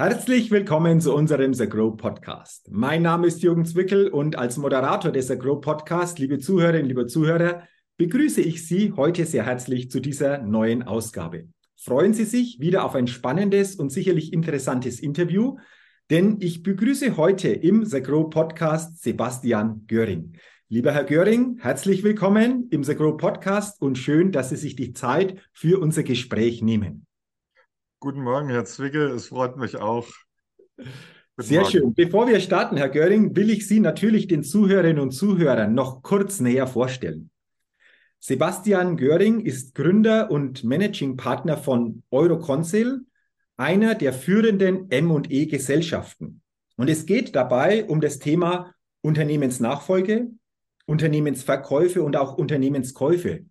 Herzlich willkommen zu unserem The Grow Podcast. Mein Name ist Jürgen Zwickel und als Moderator des The Grow Podcast, liebe Zuhörerinnen, liebe Zuhörer, begrüße ich Sie heute sehr herzlich zu dieser neuen Ausgabe. Freuen Sie sich wieder auf ein spannendes und sicherlich interessantes Interview, denn ich begrüße heute im The Grow Podcast Sebastian Göring. Lieber Herr Göring, herzlich willkommen im The Grow Podcast und schön, dass Sie sich die Zeit für unser Gespräch nehmen. Guten Morgen, Herr Zwickel. Es freut mich auch. Guten Sehr Morgen. schön. Bevor wir starten, Herr Göring, will ich Sie natürlich den Zuhörerinnen und Zuhörern noch kurz näher vorstellen. Sebastian Göring ist Gründer und Managing Partner von Euroconsil, einer der führenden M&E Gesellschaften. Und es geht dabei um das Thema Unternehmensnachfolge, Unternehmensverkäufe und auch Unternehmenskäufe.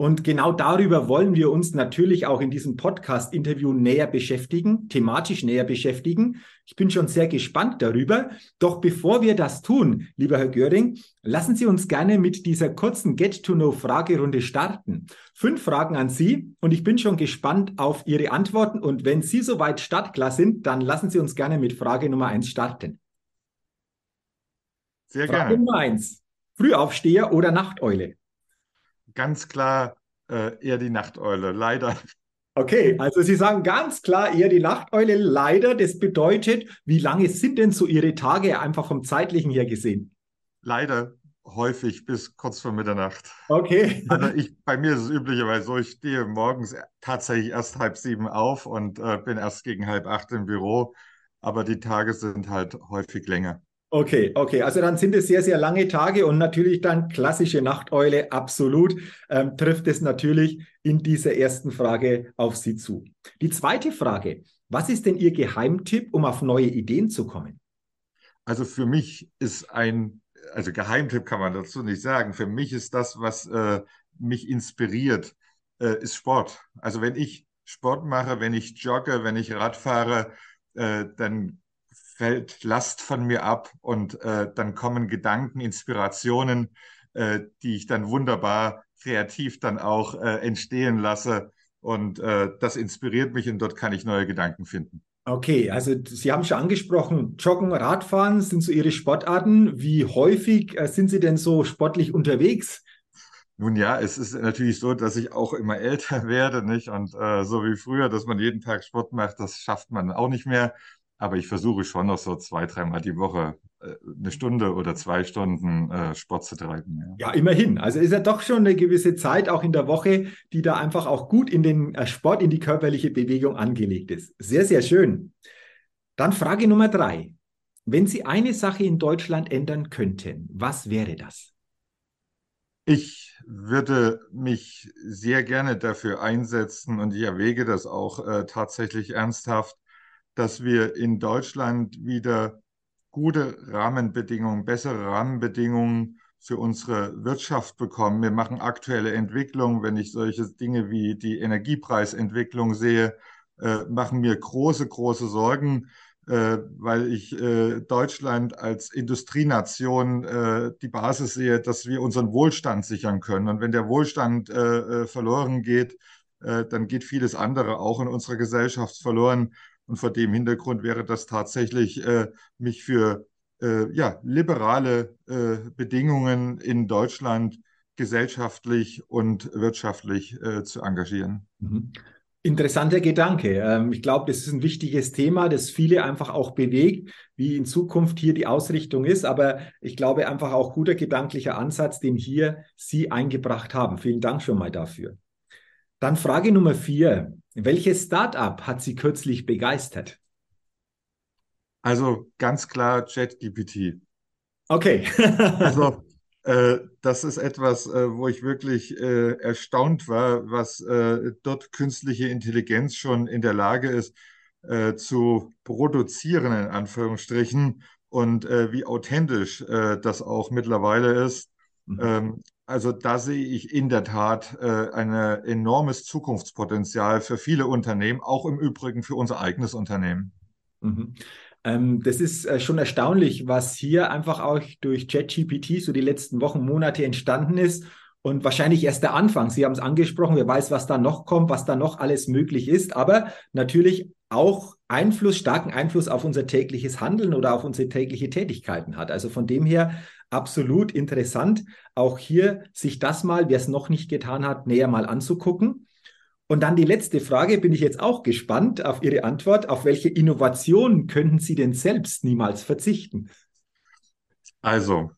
Und genau darüber wollen wir uns natürlich auch in diesem Podcast-Interview näher beschäftigen, thematisch näher beschäftigen. Ich bin schon sehr gespannt darüber. Doch bevor wir das tun, lieber Herr Göring, lassen Sie uns gerne mit dieser kurzen Get-to-Know-Fragerunde starten. Fünf Fragen an Sie und ich bin schon gespannt auf Ihre Antworten. Und wenn Sie soweit startklar sind, dann lassen Sie uns gerne mit Frage Nummer eins starten. Sehr Frage gerne. Frage Nummer eins. Frühaufsteher oder Nachteule? Ganz klar äh, eher die Nachteule, leider. Okay, also Sie sagen ganz klar eher die Nachteule, leider. Das bedeutet, wie lange sind denn so Ihre Tage einfach vom zeitlichen her gesehen? Leider häufig bis kurz vor Mitternacht. Okay. Also ich, bei mir ist es üblicherweise so, ich stehe morgens tatsächlich erst halb sieben auf und äh, bin erst gegen halb acht im Büro, aber die Tage sind halt häufig länger. Okay, okay. Also dann sind es sehr, sehr lange Tage und natürlich dann klassische Nachteule. Absolut ähm, trifft es natürlich in dieser ersten Frage auf Sie zu. Die zweite Frage. Was ist denn Ihr Geheimtipp, um auf neue Ideen zu kommen? Also für mich ist ein, also Geheimtipp kann man dazu nicht sagen. Für mich ist das, was äh, mich inspiriert, äh, ist Sport. Also wenn ich Sport mache, wenn ich jogge, wenn ich Rad fahre, äh, dann fällt Last von mir ab und äh, dann kommen Gedanken, Inspirationen, äh, die ich dann wunderbar kreativ dann auch äh, entstehen lasse. Und äh, das inspiriert mich und dort kann ich neue Gedanken finden. Okay, also Sie haben schon angesprochen, Joggen, Radfahren sind so Ihre Sportarten. Wie häufig äh, sind Sie denn so sportlich unterwegs? Nun ja, es ist natürlich so, dass ich auch immer älter werde, nicht? Und äh, so wie früher, dass man jeden Tag Sport macht, das schafft man auch nicht mehr. Aber ich versuche schon noch so zwei, dreimal die Woche äh, eine Stunde oder zwei Stunden äh, Sport zu treiben. Ja. ja. immerhin. Also ist ja doch schon eine gewisse Zeit auch in der Woche, die da einfach auch gut in den äh, Sport, in die körperliche Bewegung angelegt ist. Sehr, sehr schön. Dann Frage Nummer drei. Wenn Sie eine Sache in Deutschland ändern könnten, was wäre das? Ich würde mich sehr gerne dafür einsetzen und ich erwäge das auch äh, tatsächlich ernsthaft, dass wir in Deutschland wieder gute Rahmenbedingungen, bessere Rahmenbedingungen für unsere Wirtschaft bekommen. Wir machen aktuelle Entwicklungen. Wenn ich solche Dinge wie die Energiepreisentwicklung sehe, äh, machen mir große, große Sorgen, äh, weil ich äh, Deutschland als Industrienation äh, die Basis sehe, dass wir unseren Wohlstand sichern können. Und wenn der Wohlstand äh, äh, verloren geht, dann geht vieles andere auch in unserer Gesellschaft verloren. Und vor dem Hintergrund wäre das tatsächlich äh, mich für äh, ja, liberale äh, Bedingungen in Deutschland gesellschaftlich und wirtschaftlich äh, zu engagieren. Mhm. Interessanter Gedanke. Ähm, ich glaube, das ist ein wichtiges Thema, das viele einfach auch bewegt, wie in Zukunft hier die Ausrichtung ist. Aber ich glaube einfach auch guter gedanklicher Ansatz, den hier Sie eingebracht haben. Vielen Dank schon mal dafür. Dann Frage Nummer vier. Welches Startup hat Sie kürzlich begeistert? Also ganz klar ChatGPT. Okay. also äh, das ist etwas, äh, wo ich wirklich äh, erstaunt war, was äh, dort künstliche Intelligenz schon in der Lage ist äh, zu produzieren, in Anführungsstrichen, und äh, wie authentisch das auch mittlerweile ist. Mhm. Ähm, also da sehe ich in der Tat äh, ein enormes Zukunftspotenzial für viele Unternehmen, auch im Übrigen für unser eigenes Unternehmen. Mhm. Ähm, das ist äh, schon erstaunlich, was hier einfach auch durch ChatGPT so die letzten Wochen, Monate entstanden ist. Und wahrscheinlich erst der Anfang. Sie haben es angesprochen, wer weiß, was da noch kommt, was da noch alles möglich ist. Aber natürlich auch Einfluss, starken Einfluss auf unser tägliches Handeln oder auf unsere tägliche Tätigkeiten hat. Also von dem her absolut interessant, auch hier sich das mal, wer es noch nicht getan hat, näher mal anzugucken. Und dann die letzte Frage, bin ich jetzt auch gespannt auf Ihre Antwort. Auf welche Innovationen könnten Sie denn selbst niemals verzichten? Also,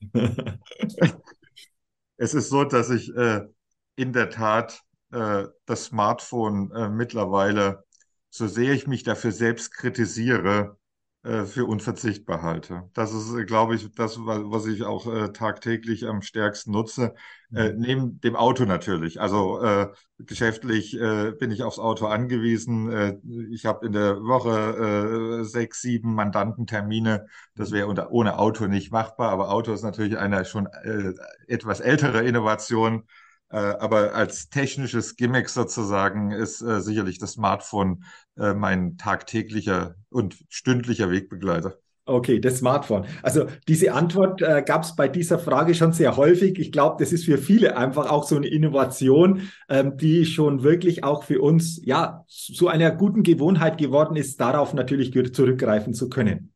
es ist so, dass ich äh, in der Tat äh, das Smartphone äh, mittlerweile so sehr ich mich dafür selbst kritisiere, für unverzichtbar halte. Das ist, äh, glaube ich, das, was ich auch äh, tagtäglich am stärksten nutze. Äh, mhm. neben dem Auto natürlich. Also äh, geschäftlich äh, bin ich aufs Auto angewiesen. Äh, ich habe in der Woche äh, sechs, sieben Mandantentermine. Das wäre unter, ohne Auto nicht machbar. Aber Auto ist natürlich eine schon äh, etwas ältere Innovation. Äh, aber als technisches Gimmick sozusagen ist äh, sicherlich das Smartphone äh, mein tagtäglicher und stündlicher Wegbegleiter. Okay, das Smartphone. Also diese Antwort äh, gab es bei dieser Frage schon sehr häufig. Ich glaube, das ist für viele einfach auch so eine Innovation, ähm, die schon wirklich auch für uns ja zu einer guten Gewohnheit geworden ist, darauf natürlich zurückgreifen zu können.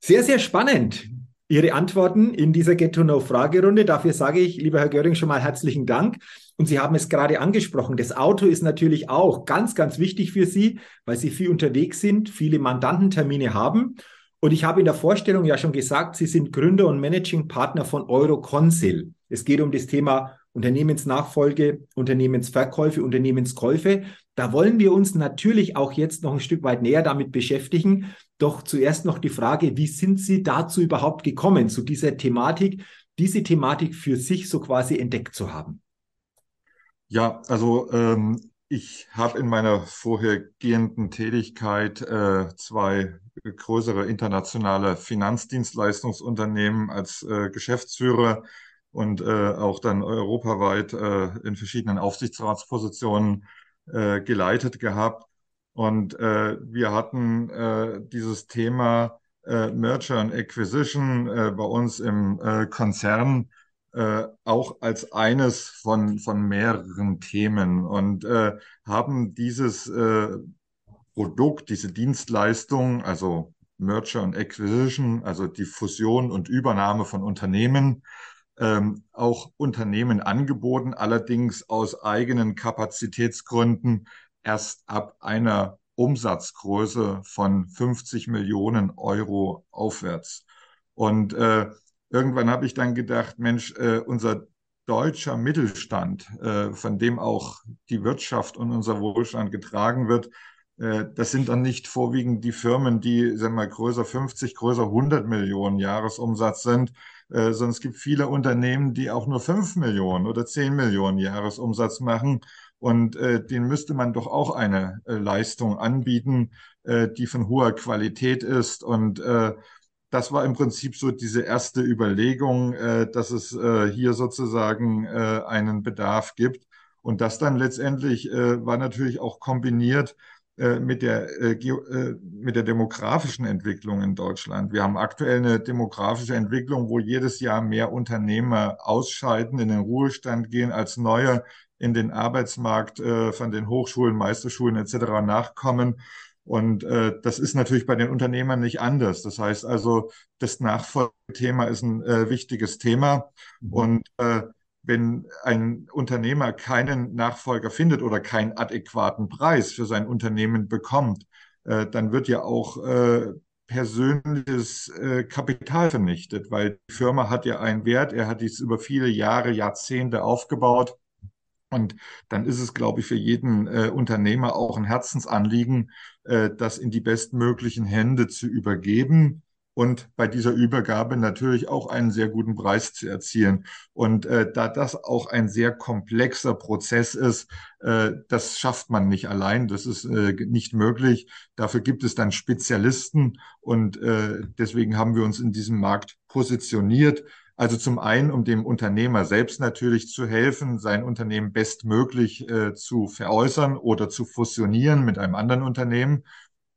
Sehr, sehr spannend. Ihre Antworten in dieser Get-to-Know-Fragerunde. Dafür sage ich, lieber Herr Göring, schon mal herzlichen Dank. Und Sie haben es gerade angesprochen. Das Auto ist natürlich auch ganz, ganz wichtig für Sie, weil Sie viel unterwegs sind, viele Mandantentermine haben. Und ich habe in der Vorstellung ja schon gesagt, Sie sind Gründer und Managing Partner von Euroconsil. Es geht um das Thema Unternehmensnachfolge, Unternehmensverkäufe, Unternehmenskäufe. Da wollen wir uns natürlich auch jetzt noch ein Stück weit näher damit beschäftigen. Doch zuerst noch die Frage, wie sind Sie dazu überhaupt gekommen, zu dieser Thematik, diese Thematik für sich so quasi entdeckt zu haben? Ja, also ähm, ich habe in meiner vorhergehenden Tätigkeit äh, zwei größere internationale Finanzdienstleistungsunternehmen als äh, Geschäftsführer und äh, auch dann europaweit äh, in verschiedenen Aufsichtsratspositionen äh, geleitet gehabt. Und äh, wir hatten äh, dieses Thema äh, Merger and Acquisition äh, bei uns im äh, Konzern äh, auch als eines von, von mehreren Themen. Und äh, haben dieses äh, Produkt, diese Dienstleistung, also Merger and Acquisition, also die Fusion und Übernahme von Unternehmen, ähm, auch Unternehmen angeboten, allerdings aus eigenen Kapazitätsgründen erst ab einer Umsatzgröße von 50 Millionen Euro aufwärts. Und äh, irgendwann habe ich dann gedacht, Mensch, äh, unser deutscher Mittelstand, äh, von dem auch die Wirtschaft und unser Wohlstand getragen wird, äh, das sind dann nicht vorwiegend die Firmen, die, sagen wir mal, größer 50, größer 100 Millionen Jahresumsatz sind, äh, sondern es gibt viele Unternehmen, die auch nur 5 Millionen oder 10 Millionen Jahresumsatz machen. Und äh, denen müsste man doch auch eine äh, Leistung anbieten, äh, die von hoher Qualität ist. Und äh, das war im Prinzip so diese erste Überlegung, äh, dass es äh, hier sozusagen äh, einen Bedarf gibt. Und das dann letztendlich äh, war natürlich auch kombiniert äh, mit der, äh, äh, mit der demografischen Entwicklung in Deutschland. Wir haben aktuell eine demografische Entwicklung, wo jedes Jahr mehr Unternehmer ausscheiden, in den Ruhestand gehen, als neue in den Arbeitsmarkt äh, von den Hochschulen, Meisterschulen etc. nachkommen. Und äh, das ist natürlich bei den Unternehmern nicht anders. Das heißt also, das Nachfolgethema ist ein äh, wichtiges Thema. Mhm. Und äh, wenn ein Unternehmer keinen Nachfolger findet oder keinen adäquaten Preis für sein Unternehmen bekommt, äh, dann wird ja auch äh, persönliches äh, Kapital vernichtet, weil die Firma hat ja einen Wert, er hat dies über viele Jahre, Jahrzehnte aufgebaut und dann ist es, glaube ich, für jeden äh, Unternehmer auch ein Herzensanliegen, äh, das in die bestmöglichen Hände zu übergeben und bei dieser Übergabe natürlich auch einen sehr guten Preis zu erzielen. Und äh, da das auch ein sehr komplexer Prozess ist, äh, das schafft man nicht allein, das ist äh, nicht möglich. Dafür gibt es dann Spezialisten und äh, deswegen haben wir uns in diesem Markt positioniert also zum einen, um dem Unternehmer selbst natürlich zu helfen, sein Unternehmen bestmöglich äh, zu veräußern oder zu fusionieren mit einem anderen Unternehmen,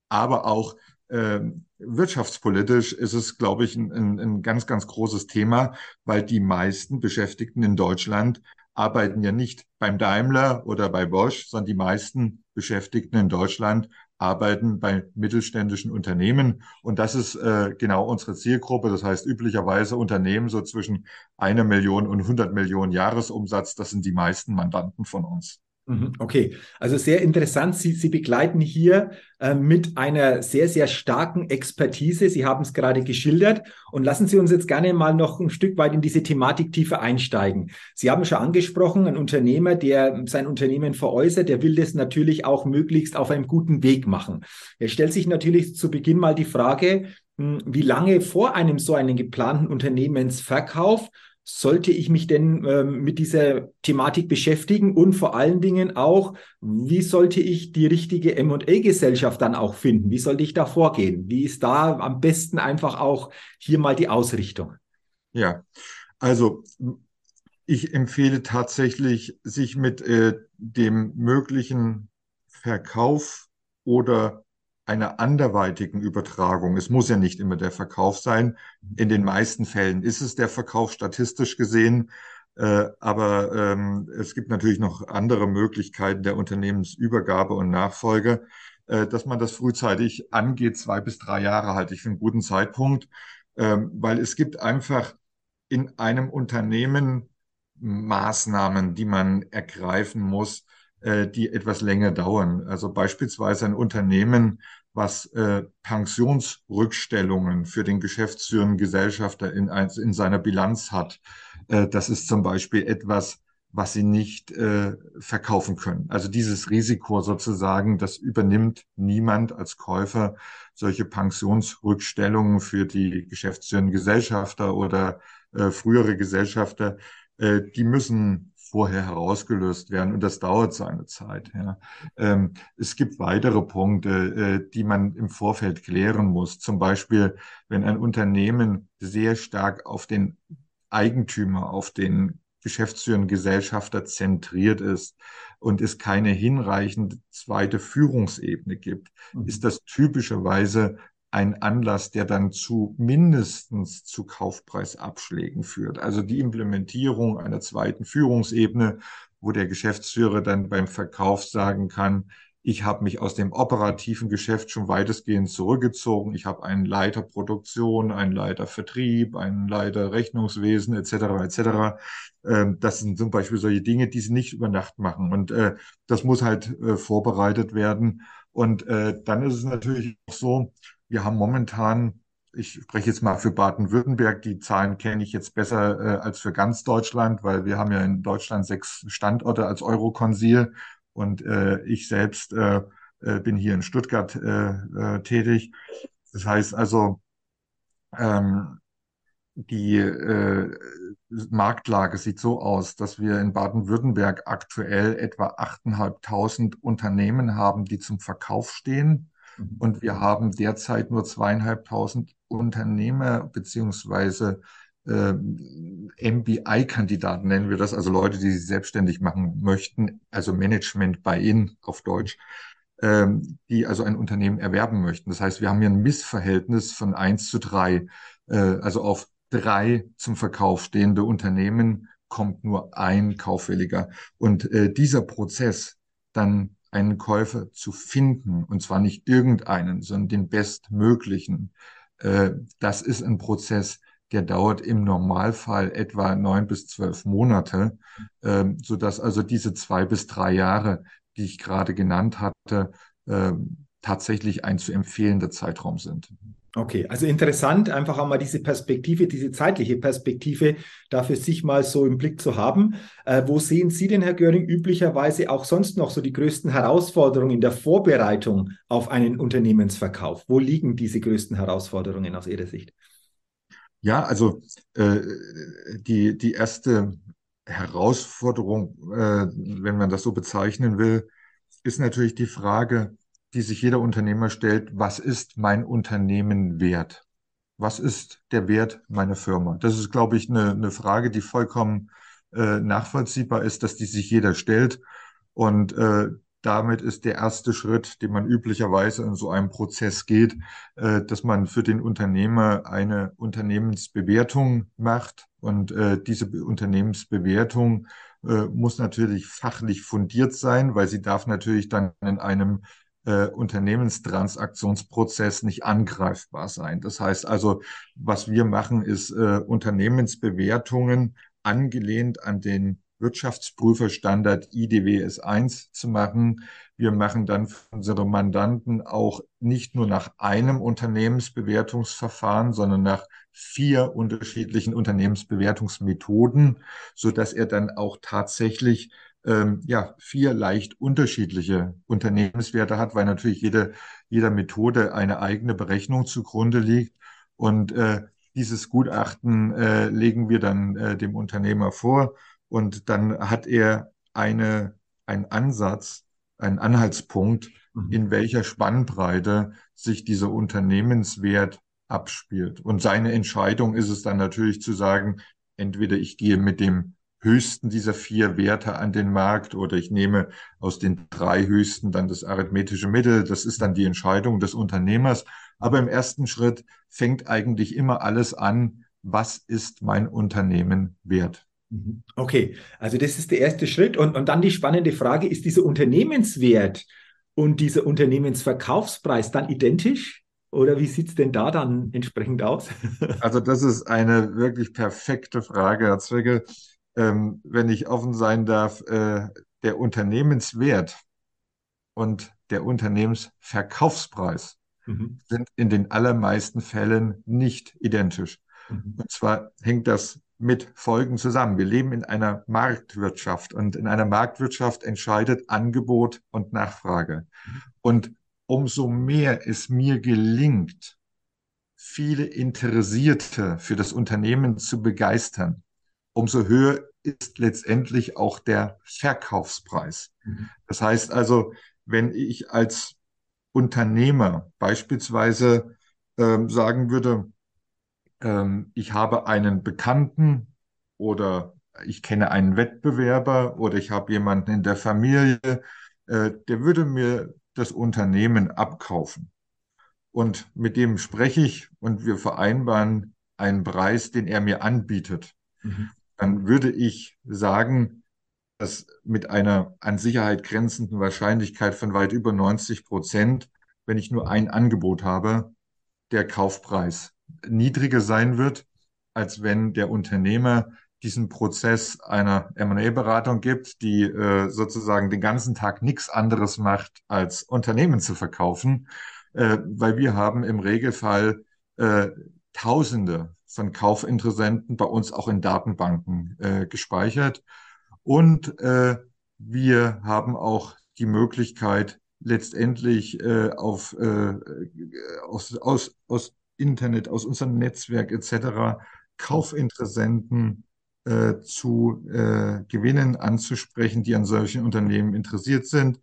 aber auch äh, wirtschaftspolitisch ist es, glaube ich, ein, ein, ein ganz, ganz großes Thema, weil die meisten Beschäftigten in Deutschland arbeiten ja nicht beim Daimler oder bei Bosch, sondern die meisten Beschäftigten in Deutschland arbeiten bei mittelständischen Unternehmen. Und das ist äh, genau unsere Zielgruppe. Das heißt, üblicherweise Unternehmen so zwischen einer Million und 100 Millionen Jahresumsatz. Das sind die meisten Mandanten von uns. Mhm, okay, also sehr interessant. Sie, Sie begleiten hier äh, mit einer sehr, sehr starken Expertise. Sie haben es gerade geschildert. Und lassen Sie uns jetzt gerne mal noch ein Stück weit in diese Thematik tiefer einsteigen. Sie haben schon angesprochen, ein Unternehmer, der sein Unternehmen veräußert, der will das natürlich auch möglichst auf einem guten Weg machen. Er stellt sich natürlich zu Beginn mal die Frage, hm, wie lange vor einem so einen geplanten Unternehmensverkauf sollte ich mich denn ähm, mit dieser Thematik beschäftigen und vor allen Dingen auch, wie sollte ich die richtige M&A-Gesellschaft dann auch finden? Wie sollte ich da vorgehen? Wie ist da am besten einfach auch hier mal die Ausrichtung? Ja, also ich empfehle tatsächlich, sich mit äh, dem möglichen Verkauf oder einer anderweitigen Übertragung. Es muss ja nicht immer der Verkauf sein. In den meisten Fällen ist es der Verkauf statistisch gesehen. Äh, aber ähm, es gibt natürlich noch andere Möglichkeiten der Unternehmensübergabe und Nachfolge, äh, dass man das frühzeitig angeht. Zwei bis drei Jahre halte ich für einen guten Zeitpunkt, ähm, weil es gibt einfach in einem Unternehmen Maßnahmen, die man ergreifen muss, äh, die etwas länger dauern. Also beispielsweise ein Unternehmen, was äh, Pensionsrückstellungen für den geschäftsführenden Gesellschafter in, in seiner Bilanz hat. Äh, das ist zum Beispiel etwas, was sie nicht äh, verkaufen können. Also dieses Risiko sozusagen, das übernimmt niemand als Käufer. Solche Pensionsrückstellungen für die geschäftsführenden Gesellschafter oder äh, frühere Gesellschafter, äh, die müssen vorher herausgelöst werden und das dauert seine Zeit. Ja. Ähm, es gibt weitere Punkte, äh, die man im Vorfeld klären muss. Zum Beispiel, wenn ein Unternehmen sehr stark auf den Eigentümer, auf den geschäftsführenden Gesellschafter zentriert ist und es keine hinreichende zweite Führungsebene gibt, mhm. ist das typischerweise ein Anlass, der dann zu mindestens zu Kaufpreisabschlägen führt. Also die Implementierung einer zweiten Führungsebene, wo der Geschäftsführer dann beim Verkauf sagen kann, ich habe mich aus dem operativen Geschäft schon weitestgehend zurückgezogen. Ich habe einen Leiter Produktion, einen Leiter Vertrieb, einen Leiter Rechnungswesen etc. etc. Ähm, das sind zum Beispiel solche Dinge, die sie nicht über Nacht machen. Und äh, das muss halt äh, vorbereitet werden. Und äh, dann ist es natürlich auch so, wir haben momentan, ich spreche jetzt mal für Baden-Württemberg, die Zahlen kenne ich jetzt besser äh, als für ganz Deutschland, weil wir haben ja in Deutschland sechs Standorte als Eurokonsil und äh, ich selbst äh, äh bin hier in Stuttgart äh, äh, tätig. Das heißt also, ähm, die äh, Marktlage sieht so aus, dass wir in Baden-Württemberg aktuell etwa 8.500 Unternehmen haben, die zum Verkauf stehen. Mhm. Und wir haben derzeit nur zweieinhalbtausend Unternehmer beziehungsweise äh, MBI-Kandidaten nennen wir das, also Leute, die sich selbstständig machen möchten, also Management Buy-in auf Deutsch, ähm, die also ein Unternehmen erwerben möchten. Das heißt, wir haben hier ein Missverhältnis von eins zu drei, äh, also auf drei zum Verkauf stehende Unternehmen kommt nur ein Kaufwilliger. Und äh, dieser Prozess dann einen Käufer zu finden, und zwar nicht irgendeinen, sondern den bestmöglichen, äh, das ist ein Prozess, der dauert im Normalfall etwa neun bis zwölf Monate, äh, so dass also diese zwei bis drei Jahre, die ich gerade genannt hatte, äh, tatsächlich ein zu empfehlender Zeitraum sind. Okay, also interessant, einfach einmal diese Perspektive, diese zeitliche Perspektive dafür sich mal so im Blick zu haben. Äh, wo sehen Sie denn, Herr Göring, üblicherweise auch sonst noch so die größten Herausforderungen in der Vorbereitung auf einen Unternehmensverkauf? Wo liegen diese größten Herausforderungen aus Ihrer Sicht? Ja, also äh, die, die erste Herausforderung, äh, wenn man das so bezeichnen will, ist natürlich die Frage, die sich jeder Unternehmer stellt, was ist mein Unternehmen wert? Was ist der Wert meiner Firma? Das ist, glaube ich, eine, eine Frage, die vollkommen äh, nachvollziehbar ist, dass die sich jeder stellt. Und äh, damit ist der erste Schritt, den man üblicherweise in so einem Prozess geht, äh, dass man für den Unternehmer eine Unternehmensbewertung macht. Und äh, diese Unternehmensbewertung äh, muss natürlich fachlich fundiert sein, weil sie darf natürlich dann in einem äh, Unternehmenstransaktionsprozess nicht angreifbar sein. Das heißt also, was wir machen, ist äh, Unternehmensbewertungen angelehnt an den Wirtschaftsprüferstandard IDWS 1 zu machen. Wir machen dann für unsere Mandanten auch nicht nur nach einem Unternehmensbewertungsverfahren, sondern nach vier unterschiedlichen Unternehmensbewertungsmethoden, so dass er dann auch tatsächlich ähm, ja, vier leicht unterschiedliche Unternehmenswerte hat, weil natürlich jede, jeder Methode eine eigene Berechnung zugrunde liegt. Und äh, dieses Gutachten äh, legen wir dann äh, dem Unternehmer vor und dann hat er eine, einen Ansatz, einen Anhaltspunkt, mhm. in welcher Spannbreite sich dieser Unternehmenswert abspielt. Und seine Entscheidung ist es dann natürlich zu sagen, entweder ich gehe mit dem höchsten dieser vier Werte an den Markt oder ich nehme aus den drei höchsten dann das arithmetische Mittel. Das ist dann die Entscheidung des Unternehmers. Aber im ersten Schritt fängt eigentlich immer alles an, was ist mein Unternehmen wert? Mhm. Okay, also das ist der erste Schritt. Und, und dann die spannende Frage, ist dieser Unternehmenswert und dieser Unternehmensverkaufspreis dann identisch? Oder wie sieht es denn da dann entsprechend aus? Also das ist eine wirklich perfekte Frage, Herr Zwickel. Ähm, wenn ich offen sein darf, äh, der Unternehmenswert und der Unternehmensverkaufspreis mhm. sind in den allermeisten Fällen nicht identisch. Mhm. Und zwar hängt das mit Folgen zusammen. Wir leben in einer Marktwirtschaft und in einer Marktwirtschaft entscheidet Angebot und Nachfrage. Und umso mehr es mir gelingt, viele Interessierte für das Unternehmen zu begeistern, umso höher ist letztendlich auch der Verkaufspreis. Mhm. Das heißt also, wenn ich als Unternehmer beispielsweise ähm, sagen würde, ähm, ich habe einen Bekannten oder ich kenne einen Wettbewerber oder ich habe jemanden in der Familie, äh, der würde mir das Unternehmen abkaufen. Und mit dem spreche ich und wir vereinbaren einen Preis, den er mir anbietet. Mhm. Dann würde ich sagen, dass mit einer an Sicherheit grenzenden Wahrscheinlichkeit von weit über 90 Prozent, wenn ich nur ein Angebot habe, der Kaufpreis niedriger sein wird, als wenn der Unternehmer diesen Prozess einer M&A-Beratung gibt, die äh, sozusagen den ganzen Tag nichts anderes macht, als Unternehmen zu verkaufen, äh, weil wir haben im Regelfall äh, Tausende von Kaufinteressenten bei uns auch in Datenbanken äh, gespeichert. Und äh, wir haben auch die Möglichkeit, letztendlich äh, auf, äh, aus, aus, aus Internet, aus unserem Netzwerk etc. Kaufinteressenten äh, zu äh, gewinnen, anzusprechen, die an solchen Unternehmen interessiert sind.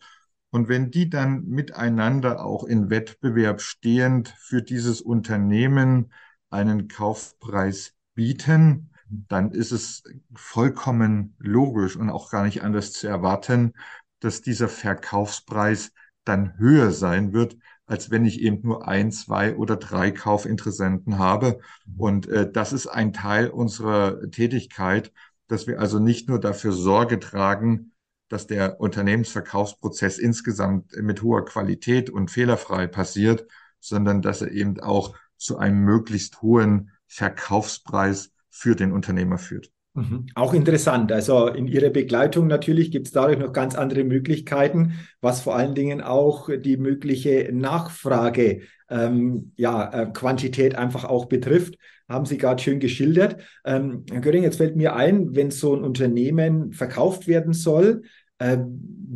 Und wenn die dann miteinander auch in Wettbewerb stehend für dieses Unternehmen einen Kaufpreis bieten, dann ist es vollkommen logisch und auch gar nicht anders zu erwarten, dass dieser Verkaufspreis dann höher sein wird, als wenn ich eben nur ein, zwei oder drei Kaufinteressenten habe. Und äh, das ist ein Teil unserer Tätigkeit, dass wir also nicht nur dafür Sorge tragen, dass der Unternehmensverkaufsprozess insgesamt mit hoher Qualität und fehlerfrei passiert, sondern dass er eben auch zu einem möglichst hohen Verkaufspreis für den Unternehmer führt. Mhm. Auch interessant. Also in Ihrer Begleitung natürlich gibt es dadurch noch ganz andere Möglichkeiten, was vor allen Dingen auch die mögliche Nachfrage, ähm, ja, äh, Quantität einfach auch betrifft. Haben Sie gerade schön geschildert. Ähm, Herr Göring, jetzt fällt mir ein, wenn so ein Unternehmen verkauft werden soll, äh,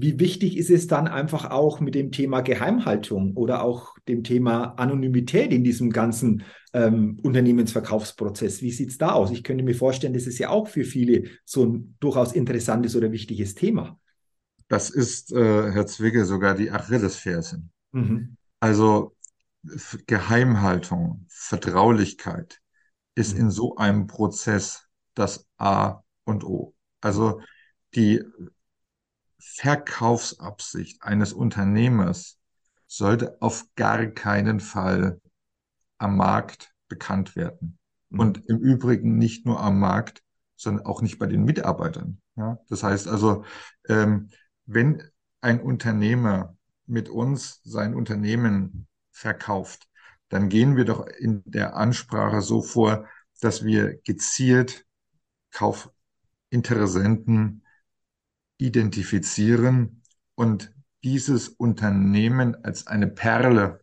wie wichtig ist es dann einfach auch mit dem Thema Geheimhaltung oder auch dem Thema Anonymität in diesem ganzen ähm, Unternehmensverkaufsprozess? Wie sieht es da aus? Ich könnte mir vorstellen, das ist ja auch für viele so ein durchaus interessantes oder wichtiges Thema. Das ist, äh, Herr Zwicke, sogar die Achillesferse. Mhm. Also Geheimhaltung, Vertraulichkeit ist mhm. in so einem Prozess das A und O. Also die Verkaufsabsicht eines Unternehmers sollte auf gar keinen Fall am Markt bekannt werden. Mhm. Und im Übrigen nicht nur am Markt, sondern auch nicht bei den Mitarbeitern. Ja? Das heißt also, ähm, wenn ein Unternehmer mit uns sein Unternehmen verkauft, dann gehen wir doch in der Ansprache so vor, dass wir gezielt Kaufinteressenten identifizieren und dieses Unternehmen als eine Perle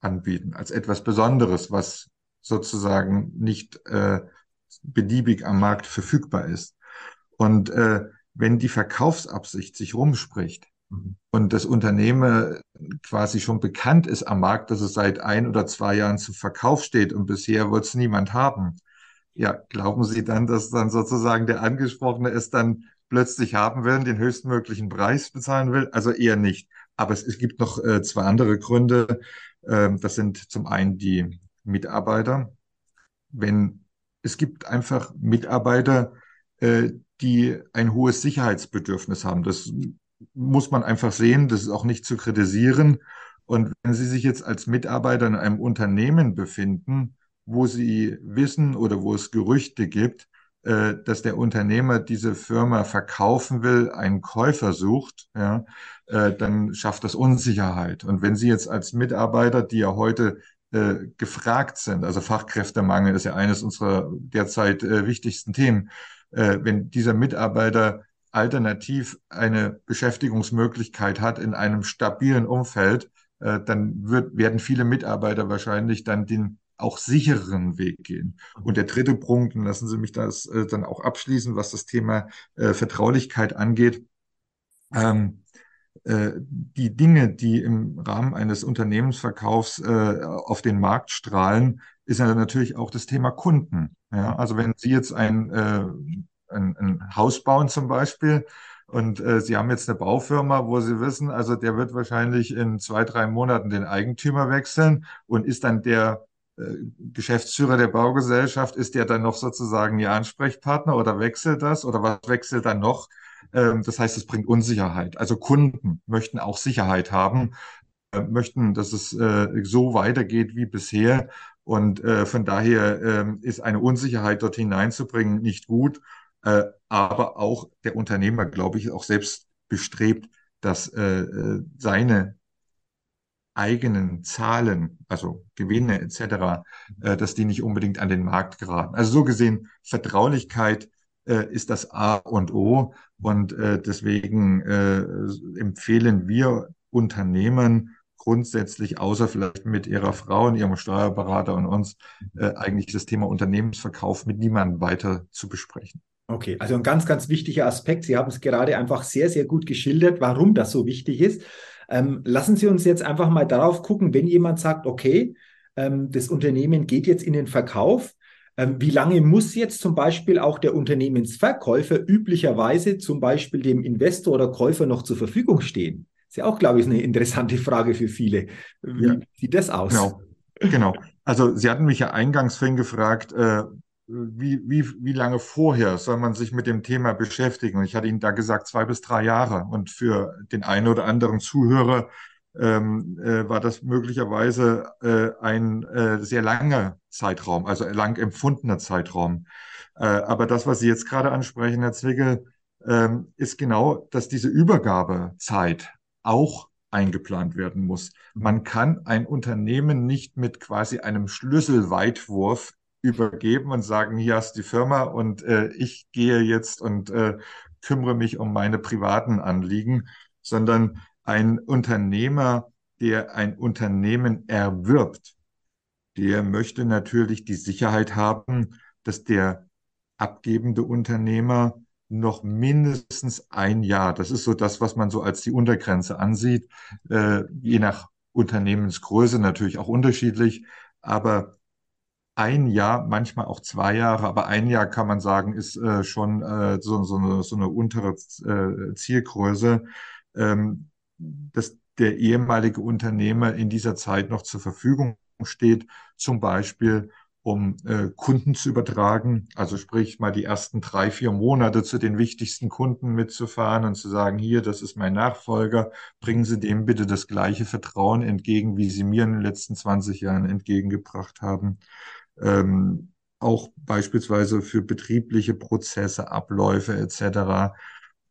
anbieten, als etwas Besonderes, was sozusagen nicht äh, beliebig am Markt verfügbar ist. Und äh, wenn die Verkaufsabsicht sich rumspricht mhm. und das Unternehmen quasi schon bekannt ist am Markt, dass es seit ein oder zwei Jahren zu Verkauf steht und bisher wird es niemand haben, ja, glauben Sie dann, dass dann sozusagen der Angesprochene es dann plötzlich haben will, den höchstmöglichen Preis bezahlen will? Also eher nicht. Aber es, es gibt noch äh, zwei andere Gründe. Ähm, das sind zum einen die Mitarbeiter. Wenn es gibt einfach Mitarbeiter, äh, die ein hohes Sicherheitsbedürfnis haben. Das muss man einfach sehen. Das ist auch nicht zu kritisieren. Und wenn Sie sich jetzt als Mitarbeiter in einem Unternehmen befinden, wo Sie wissen oder wo es Gerüchte gibt, äh, dass der Unternehmer diese Firma verkaufen will, einen Käufer sucht, ja, äh, dann schafft das Unsicherheit. Und wenn Sie jetzt als Mitarbeiter, die ja heute äh, gefragt sind, also Fachkräftemangel ist ja eines unserer derzeit äh, wichtigsten Themen, äh, wenn dieser Mitarbeiter alternativ eine Beschäftigungsmöglichkeit hat in einem stabilen Umfeld, äh, dann wird, werden viele Mitarbeiter wahrscheinlich dann den auch sichereren Weg gehen. Und der dritte Punkt, und lassen Sie mich das äh, dann auch abschließen, was das Thema äh, Vertraulichkeit angeht. Ähm, äh, die Dinge, die im Rahmen eines Unternehmensverkaufs äh, auf den Markt strahlen, ist ja natürlich auch das Thema Kunden. Ja, also wenn Sie jetzt ein, äh, ein, ein Haus bauen zum Beispiel, und äh, Sie haben jetzt eine Baufirma, wo Sie wissen, also der wird wahrscheinlich in zwei, drei Monaten den Eigentümer wechseln und ist dann der Geschäftsführer der Baugesellschaft, ist der dann noch sozusagen Ihr Ansprechpartner oder wechselt das oder was wechselt dann noch? Ähm, das heißt, es bringt Unsicherheit. Also Kunden möchten auch Sicherheit haben, äh, möchten, dass es äh, so weitergeht wie bisher. Und von daher ähm, ist eine Unsicherheit dort hineinzubringen nicht gut. aber auch der Unternehmer, glaube ich, auch selbst bestrebt, dass seine eigenen Zahlen, also Gewinne etc., äh, dass die nicht unbedingt an den Markt geraten. Also so gesehen, Vertraulichkeit äh, ist das A und O und äh, deswegen äh, empfehlen wir Unternehmen grundsätzlich, außer vielleicht mit ihrer Frau und ihrem Steuerberater und uns, äh, eigentlich das Thema Unternehmensverkauf mit niemandem weiter zu besprechen. Okay, also ein ganz, ganz wichtiger Aspekt. Sie haben es gerade einfach sehr, sehr gut geschildert, warum das so wichtig ist. Ähm, lassen Sie uns jetzt einfach mal darauf gucken, wenn jemand sagt, okay, ähm, das Unternehmen geht jetzt in den Verkauf. Ähm, wie lange muss jetzt zum Beispiel auch der Unternehmensverkäufer üblicherweise zum Beispiel dem Investor oder Käufer noch zur Verfügung stehen? Ist ja auch, glaube ich, eine interessante Frage für viele. Wie ja. sieht das aus? Genau. Genau. Also Sie hatten mich ja eingangs vorhin gefragt, äh, wie, wie, wie lange vorher soll man sich mit dem Thema beschäftigen? Und ich hatte Ihnen da gesagt, zwei bis drei Jahre. Und für den einen oder anderen Zuhörer ähm, äh, war das möglicherweise äh, ein äh, sehr langer Zeitraum, also lang empfundener Zeitraum. Äh, aber das, was Sie jetzt gerade ansprechen, Herr Zwickel, ähm, ist genau, dass diese Übergabezeit auch eingeplant werden muss. Man kann ein Unternehmen nicht mit quasi einem Schlüsselweitwurf übergeben und sagen, hier hast die Firma und äh, ich gehe jetzt und äh, kümmere mich um meine privaten Anliegen, sondern ein Unternehmer, der ein Unternehmen erwirbt, der möchte natürlich die Sicherheit haben, dass der abgebende Unternehmer noch mindestens ein Jahr, das ist so das, was man so als die Untergrenze ansieht, äh, je nach Unternehmensgröße natürlich auch unterschiedlich, aber ein Jahr, manchmal auch zwei Jahre, aber ein Jahr kann man sagen, ist äh, schon äh, so, so, eine, so eine untere äh, Zielgröße, ähm, dass der ehemalige Unternehmer in dieser Zeit noch zur Verfügung steht, zum Beispiel um äh, Kunden zu übertragen, also sprich mal die ersten drei, vier Monate zu den wichtigsten Kunden mitzufahren und zu sagen, hier, das ist mein Nachfolger, bringen Sie dem bitte das gleiche Vertrauen entgegen, wie Sie mir in den letzten 20 Jahren entgegengebracht haben ähm, auch beispielsweise für betriebliche Prozesse, Abläufe etc.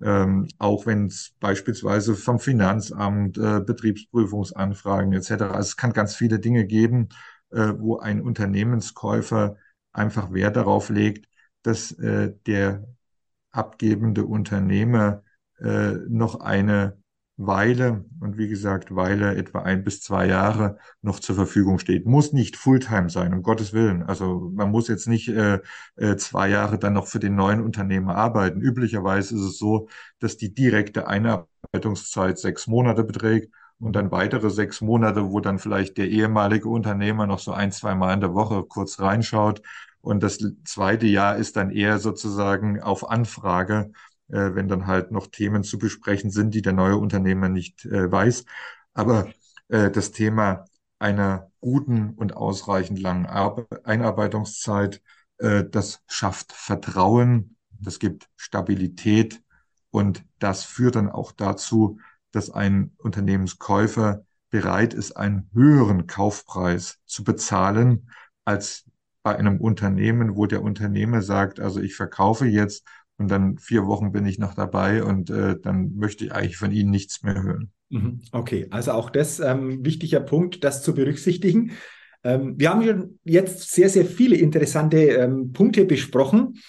ähm, auch wenn es beispielsweise vom Finanzamt, äh, Betriebsprüfungsanfragen etc. Also es kann ganz viele Dinge geben, äh, wo ein Unternehmenskäufer einfach Wert darauf legt, dass äh, der abgebende Unternehmer äh, noch eine Weile und wie gesagt, Weile etwa ein bis zwei Jahre noch zur Verfügung steht. Muss nicht Fulltime sein, um Gottes Willen. Also man muss jetzt nicht äh, äh, zwei Jahre dann noch für den neuen Unternehmer arbeiten. Üblicherweise ist es so, dass die direkte Einarbeitungszeit sechs Monate beträgt und dann weitere sechs Monate, wo dann vielleicht der ehemalige Unternehmer noch so ein, zwei Mal in der Woche kurz reinschaut. Und das zweite Jahr ist dann eher sozusagen auf Anfrage äh, wenn dann halt noch Themen zu besprechen sind, die der neue Unternehmer nicht äh, weiß. Aber äh, das Thema einer guten und ausreichend langen Ar Einarbeitungszeit, äh, das schafft Vertrauen, das gibt Stabilität und das führt dann auch dazu, dass ein Unternehmenskäufer bereit ist, einen höheren Kaufpreis zu bezahlen als bei einem Unternehmen, wo der Unternehmer sagt, also ich verkaufe jetzt und dann vier Wochen bin ich noch dabei und äh, dann möchte ich eigentlich von Ihnen nichts mehr hören. Mhm. Okay, also auch das ähm, wichtiger Punkt, das zu berücksichtigen. Ähm, wir haben jetzt sehr, sehr viele interessante ähm, Punkte besprochen.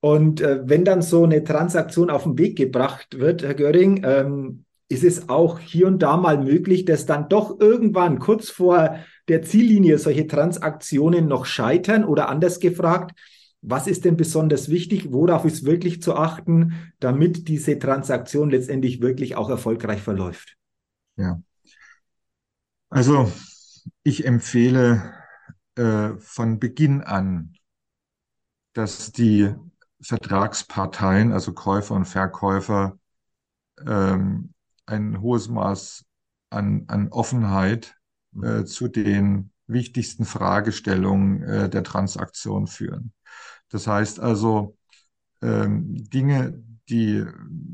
Und äh, wenn dann so eine Transaktion auf den Weg gebracht wird, Herr Göring, ähm, ist es auch hier und da mal möglich, dass dann doch irgendwann kurz vor der Ziellinie solche Transaktionen noch scheitern oder anders gefragt, was ist denn besonders wichtig? Worauf ist wirklich zu achten, damit diese Transaktion letztendlich wirklich auch erfolgreich verläuft? Ja. Also ich empfehle äh, von Beginn an, dass die Vertragsparteien, also Käufer und Verkäufer, ähm, ein hohes Maß an, an Offenheit äh, zu den wichtigsten Fragestellungen äh, der Transaktion führen. Das heißt also, ähm, Dinge, die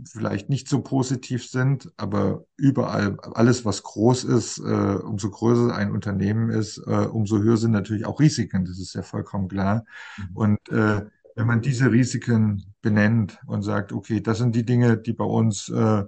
vielleicht nicht so positiv sind, aber überall, alles, was groß ist, äh, umso größer ein Unternehmen ist, äh, umso höher sind natürlich auch Risiken. Das ist ja vollkommen klar. Mhm. Und äh, wenn man diese Risiken benennt und sagt, okay, das sind die Dinge, die bei uns äh,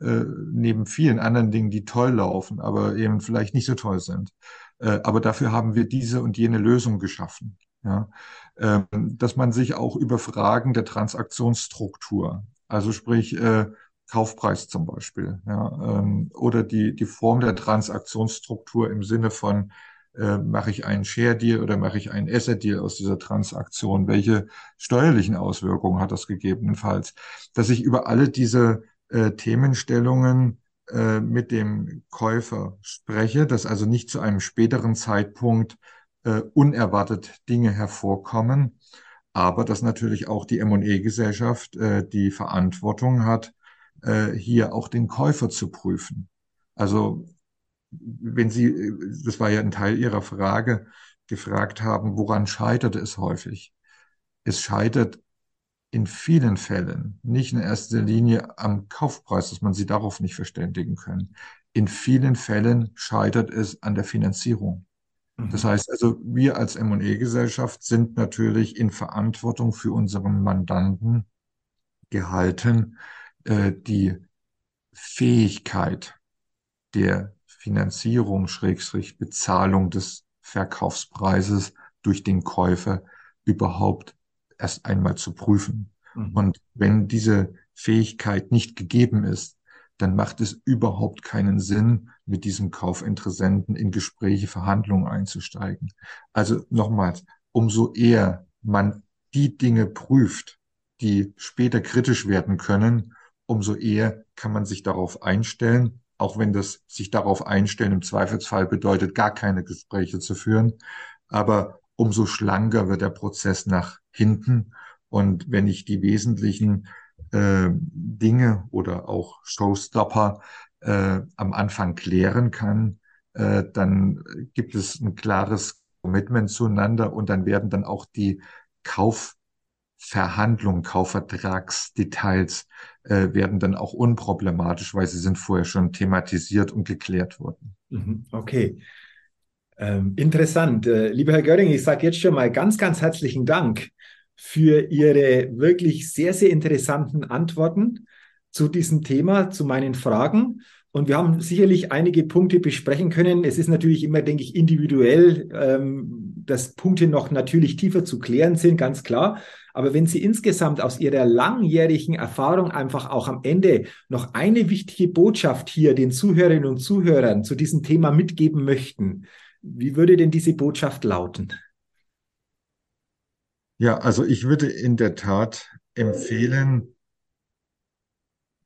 äh, neben vielen anderen Dingen, die toll laufen, aber eben vielleicht nicht so toll sind. Äh, aber dafür haben wir diese und jene Lösung geschaffen. Ja, dass man sich auch über Fragen der Transaktionsstruktur, also sprich äh, Kaufpreis zum Beispiel, ja, ähm, oder die, die Form der Transaktionsstruktur im Sinne von, äh, mache ich einen Share-Deal oder mache ich einen Asset-Deal aus dieser Transaktion? Welche steuerlichen Auswirkungen hat das gegebenenfalls? Dass ich über alle diese äh, Themenstellungen mit dem Käufer spreche, dass also nicht zu einem späteren Zeitpunkt äh, unerwartet Dinge hervorkommen, aber dass natürlich auch die M&E-Gesellschaft äh, die Verantwortung hat, äh, hier auch den Käufer zu prüfen. Also wenn Sie, das war ja ein Teil Ihrer Frage, gefragt haben, woran scheitert es häufig? Es scheitert in vielen Fällen nicht in erster Linie am Kaufpreis, dass man sie darauf nicht verständigen können. In vielen Fällen scheitert es an der Finanzierung. Das mhm. heißt also, wir als M&E-Gesellschaft sind natürlich in Verantwortung für unseren Mandanten gehalten, äh, die Fähigkeit der Finanzierung, Schrägstrich Bezahlung des Verkaufspreises durch den Käufer überhaupt erst einmal zu prüfen. Mhm. Und wenn diese Fähigkeit nicht gegeben ist, dann macht es überhaupt keinen Sinn, mit diesem Kaufinteressenten in Gespräche, Verhandlungen einzusteigen. Also nochmals, umso eher man die Dinge prüft, die später kritisch werden können, umso eher kann man sich darauf einstellen, auch wenn das sich darauf einstellen im Zweifelsfall bedeutet, gar keine Gespräche zu führen. Aber umso schlanker wird der Prozess nach hinten. Und wenn ich die wesentlichen äh, Dinge oder auch Showstopper äh, am Anfang klären kann, äh, dann gibt es ein klares Commitment zueinander und dann werden dann auch die Kaufverhandlungen, Kaufvertragsdetails äh, werden dann auch unproblematisch, weil sie sind vorher schon thematisiert und geklärt worden. Mhm, okay. Ähm, interessant. Äh, lieber Herr Göring, ich sage jetzt schon mal ganz, ganz herzlichen Dank für Ihre wirklich sehr, sehr interessanten Antworten zu diesem Thema, zu meinen Fragen. Und wir haben sicherlich einige Punkte besprechen können. Es ist natürlich immer, denke ich, individuell, ähm, dass Punkte noch natürlich tiefer zu klären sind, ganz klar. Aber wenn Sie insgesamt aus Ihrer langjährigen Erfahrung einfach auch am Ende noch eine wichtige Botschaft hier den Zuhörerinnen und Zuhörern zu diesem Thema mitgeben möchten, wie würde denn diese Botschaft lauten? Ja, also ich würde in der Tat empfehlen,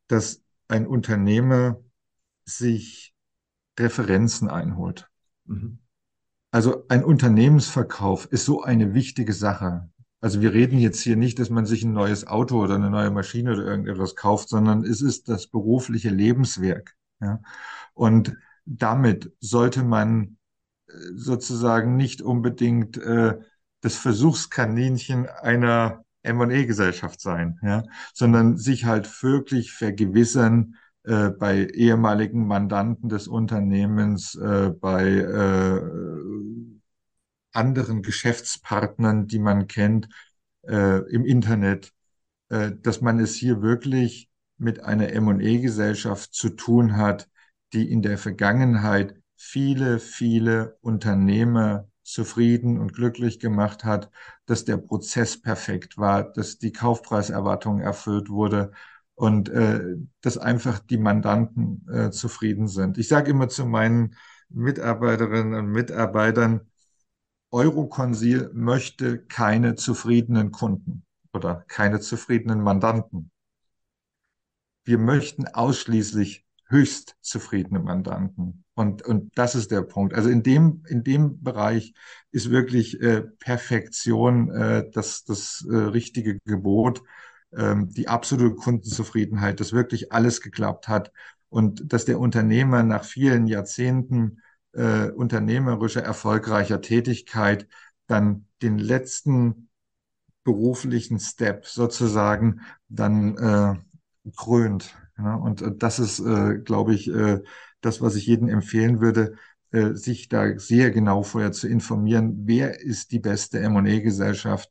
dass ein Unternehmer sich Referenzen einholt. Mhm. Also ein Unternehmensverkauf ist so eine wichtige Sache. Also wir reden jetzt hier nicht, dass man sich ein neues Auto oder eine neue Maschine oder irgendetwas kauft, sondern es ist das berufliche Lebenswerk. Ja? Und damit sollte man äh, sozusagen nicht unbedingt äh, das Versuchskaninchen einer M&E-Gesellschaft sein, ja? sondern sich halt wirklich vergewissern, äh, bei ehemaligen Mandanten des Unternehmens, äh, bei äh, anderen Geschäftspartnern, die man kennt äh, im Internet, äh, dass man es hier wirklich mit einer M&E-Gesellschaft zu tun hat, die in der Vergangenheit viele, viele Unternehmer zufrieden und glücklich gemacht hat, dass der Prozess perfekt war, dass die Kaufpreiserwartung erfüllt wurde und äh, dass einfach die Mandanten äh, zufrieden sind. Ich sage immer zu meinen Mitarbeiterinnen und Mitarbeitern, Euroconsil möchte keine zufriedenen Kunden oder keine zufriedenen Mandanten. Wir möchten ausschließlich höchst zufriedene Mandanten. Und, und das ist der Punkt. Also in dem, in dem Bereich ist wirklich äh, Perfektion äh, das, das äh, richtige Gebot, ähm, die absolute Kundenzufriedenheit, dass wirklich alles geklappt hat und dass der Unternehmer nach vielen Jahrzehnten äh, unternehmerischer, erfolgreicher Tätigkeit dann den letzten beruflichen Step sozusagen dann äh, krönt. Ja? Und äh, das ist, äh, glaube ich, äh, das, was ich jedem empfehlen würde, äh, sich da sehr genau vorher zu informieren, wer ist die beste M&E-Gesellschaft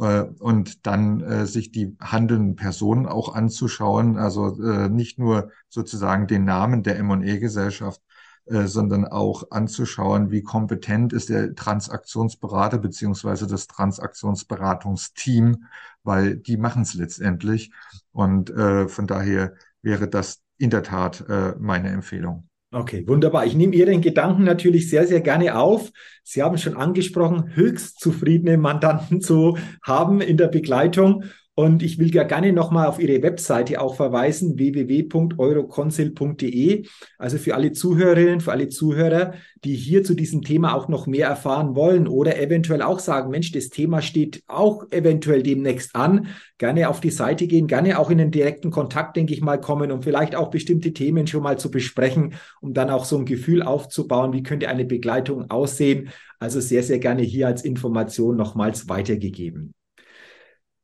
und dann äh, sich die handelnden Personen auch anzuschauen, also äh, nicht nur sozusagen den Namen der M&E-Gesellschaft, äh, sondern auch anzuschauen, wie kompetent ist der Transaktionsberater beziehungsweise das Transaktionsberatungsteam, weil die machen es letztendlich. Und äh, von daher wäre das in der Tat äh, meine Empfehlung. Okay, wunderbar. Ich nehme Ihren Gedanken natürlich sehr, sehr gerne auf. Sie haben schon angesprochen, höchst zufriedene Mandanten zu haben in der Begleitung. Und ich will ja gerne nochmal auf Ihre Webseite auch verweisen, www.euroconsil.de. Also für alle Zuhörerinnen, für alle Zuhörer, die hier zu diesem Thema auch noch mehr erfahren wollen oder eventuell auch sagen, Mensch, das Thema steht auch eventuell demnächst an. Gerne auf die Seite gehen, gerne auch in den direkten Kontakt, denke ich mal, kommen, um vielleicht auch bestimmte Themen schon mal zu besprechen, um dann auch so ein Gefühl aufzubauen, wie könnte eine Begleitung aussehen. Also sehr, sehr gerne hier als Information nochmals weitergegeben.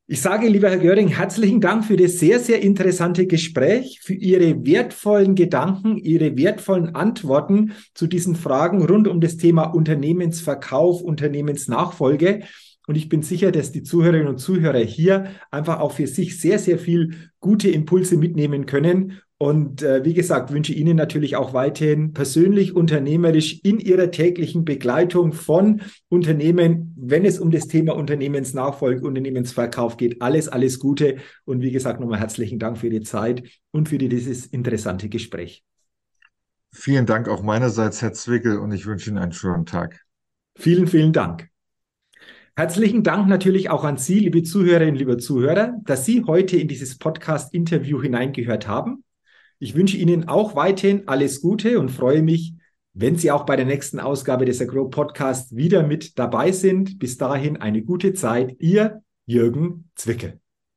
Ich sage, lieber Herr Göring, herzlichen Dank für das sehr, sehr interessante Gespräch, für Ihre wertvollen Gedanken, Ihre wertvollen Antworten zu diesen Fragen rund um das Thema Unternehmensverkauf, Unternehmensnachfolge. Und ich bin sicher, dass die Zuhörerinnen und Zuhörer hier einfach auch für sich sehr, sehr viel gute Impulse mitnehmen können und äh, wie gesagt, wünsche Ihnen natürlich auch weiterhin persönlich, unternehmerisch in Ihrer täglichen Begleitung von Unternehmen, wenn es um das Thema Unternehmensnachfolge, Unternehmensverkauf geht, alles, alles Gute. Und wie gesagt, nochmal herzlichen Dank für die Zeit und für dieses interessante Gespräch. Vielen Dank auch meinerseits, Herr Zwickel, und ich wünsche Ihnen einen schönen Tag. Vielen, vielen Dank. Herzlichen Dank natürlich auch an Sie, liebe Zuhörerinnen, liebe Zuhörer, dass Sie heute in dieses Podcast-Interview hineingehört haben. Ich wünsche Ihnen auch weiterhin alles Gute und freue mich, wenn Sie auch bei der nächsten Ausgabe des Agro Podcast wieder mit dabei sind. Bis dahin eine gute Zeit. Ihr Jürgen Zwickel.